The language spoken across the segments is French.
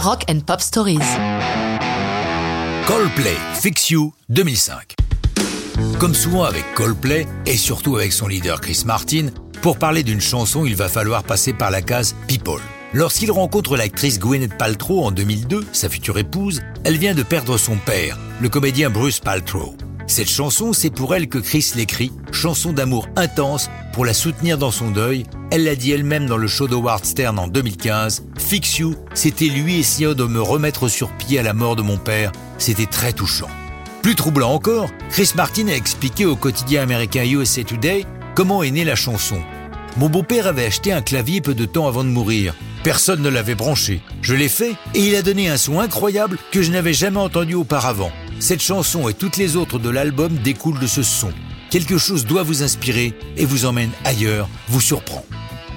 Rock and Pop Stories. Coldplay, Fix You, 2005. Comme souvent avec Coldplay, et surtout avec son leader Chris Martin, pour parler d'une chanson, il va falloir passer par la case People. Lorsqu'il rencontre l'actrice Gwyneth Paltrow en 2002, sa future épouse, elle vient de perdre son père, le comédien Bruce Paltrow. Cette chanson, c'est pour elle que Chris l'écrit, chanson d'amour intense pour la soutenir dans son deuil. Elle l'a dit elle-même dans le show d'Howard Stern en 2015. Fix You, c'était lui essayant de me remettre sur pied à la mort de mon père. C'était très touchant. Plus troublant encore, Chris Martin a expliqué au quotidien américain USA Today comment est née la chanson. Mon beau-père avait acheté un clavier peu de temps avant de mourir. Personne ne l'avait branché. Je l'ai fait et il a donné un son incroyable que je n'avais jamais entendu auparavant. Cette chanson et toutes les autres de l'album découlent de ce son. Quelque chose doit vous inspirer et vous emmène ailleurs, vous surprend.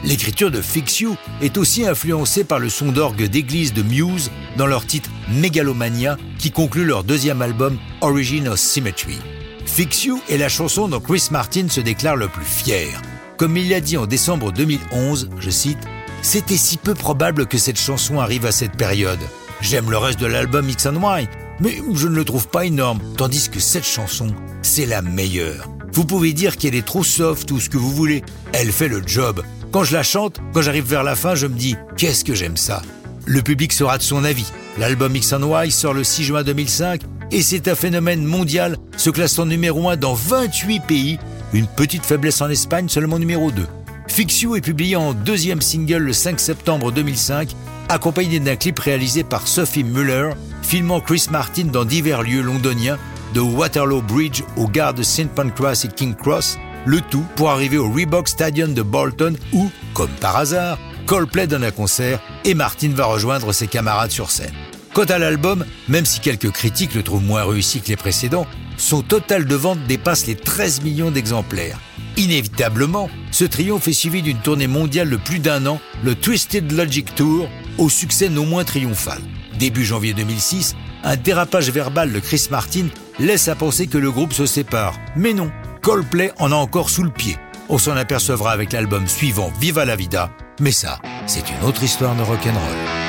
L'écriture de Fix You est aussi influencée par le son d'orgue d'église de Muse dans leur titre Megalomania qui conclut leur deuxième album Origin of Symmetry. Fix You est la chanson dont Chris Martin se déclare le plus fier. Comme il l'a dit en décembre 2011, je cite, C'était si peu probable que cette chanson arrive à cette période. J'aime le reste de l'album X and Y, mais je ne le trouve pas énorme, tandis que cette chanson, c'est la meilleure. Vous pouvez dire qu'elle est trop soft ou ce que vous voulez, elle fait le job. Quand je la chante, quand j'arrive vers la fin, je me dis qu'est-ce que j'aime ça. Le public sera de son avis. L'album X and Y sort le 6 juin 2005 et c'est un phénomène mondial, se classant numéro 1 dans 28 pays, une petite faiblesse en Espagne, seulement numéro 2. Fix You est publié en deuxième single le 5 septembre 2005, accompagné d'un clip réalisé par Sophie Muller, filmant Chris Martin dans divers lieux londoniens, de Waterloo Bridge au gare de St. Pancras et King Cross, le tout pour arriver au Reebok Stadium de Bolton où, comme par hasard, Coldplay donne un concert et Martin va rejoindre ses camarades sur scène. Quant à l'album, même si quelques critiques le trouvent moins réussi que les précédents, son total de vente dépasse les 13 millions d'exemplaires. Inévitablement, ce triomphe est suivi d'une tournée mondiale de plus d'un an, le Twisted Logic Tour, au succès non moins triomphal. Début janvier 2006, un dérapage verbal de Chris Martin laisse à penser que le groupe se sépare. Mais non, Coldplay en a encore sous le pied. On s'en apercevra avec l'album suivant Viva la Vida, mais ça, c'est une autre histoire de rock'n'roll.